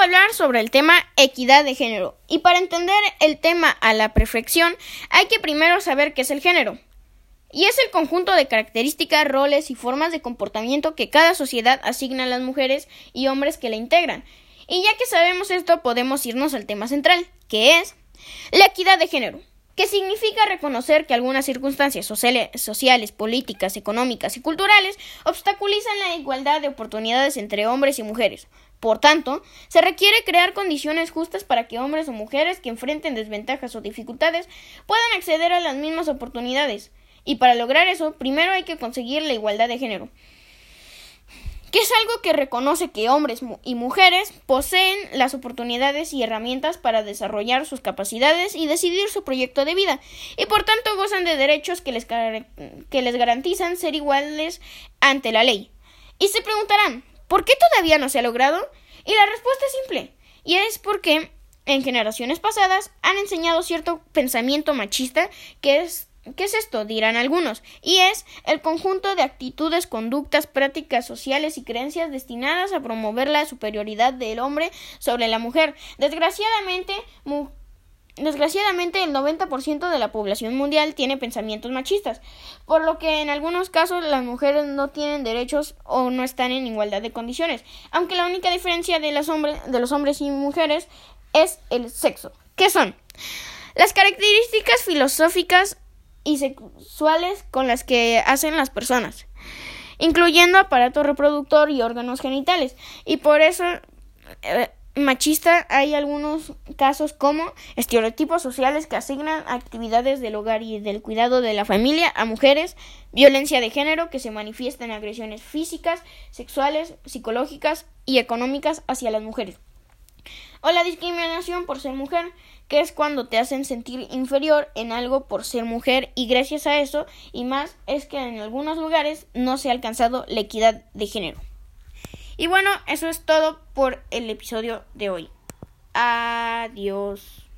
a hablar sobre el tema equidad de género. Y para entender el tema a la perfección, hay que primero saber qué es el género. Y es el conjunto de características, roles y formas de comportamiento que cada sociedad asigna a las mujeres y hombres que la integran. Y ya que sabemos esto, podemos irnos al tema central, que es la equidad de género que significa reconocer que algunas circunstancias sociales, políticas, económicas y culturales obstaculizan la igualdad de oportunidades entre hombres y mujeres. Por tanto, se requiere crear condiciones justas para que hombres o mujeres que enfrenten desventajas o dificultades puedan acceder a las mismas oportunidades. Y para lograr eso, primero hay que conseguir la igualdad de género que es algo que reconoce que hombres y mujeres poseen las oportunidades y herramientas para desarrollar sus capacidades y decidir su proyecto de vida, y por tanto gozan de derechos que les, que les garantizan ser iguales ante la ley. Y se preguntarán, ¿por qué todavía no se ha logrado? Y la respuesta es simple, y es porque en generaciones pasadas han enseñado cierto pensamiento machista que es ¿Qué es esto? dirán algunos, y es el conjunto de actitudes, conductas, prácticas sociales y creencias destinadas a promover la superioridad del hombre sobre la mujer. Desgraciadamente, Desgraciadamente, el 90% de la población mundial tiene pensamientos machistas, por lo que en algunos casos las mujeres no tienen derechos o no están en igualdad de condiciones, aunque la única diferencia de, los hombres y mujeres es el sexo. ¿Qué son? Las características filosóficas y sexuales con las que hacen las personas, incluyendo aparato reproductor y órganos genitales. Y por eso eh, machista hay algunos casos como estereotipos sociales que asignan actividades del hogar y del cuidado de la familia a mujeres, violencia de género que se manifiesta en agresiones físicas, sexuales, psicológicas y económicas hacia las mujeres o la discriminación por ser mujer, que es cuando te hacen sentir inferior en algo por ser mujer y gracias a eso y más es que en algunos lugares no se ha alcanzado la equidad de género. Y bueno, eso es todo por el episodio de hoy. Adiós.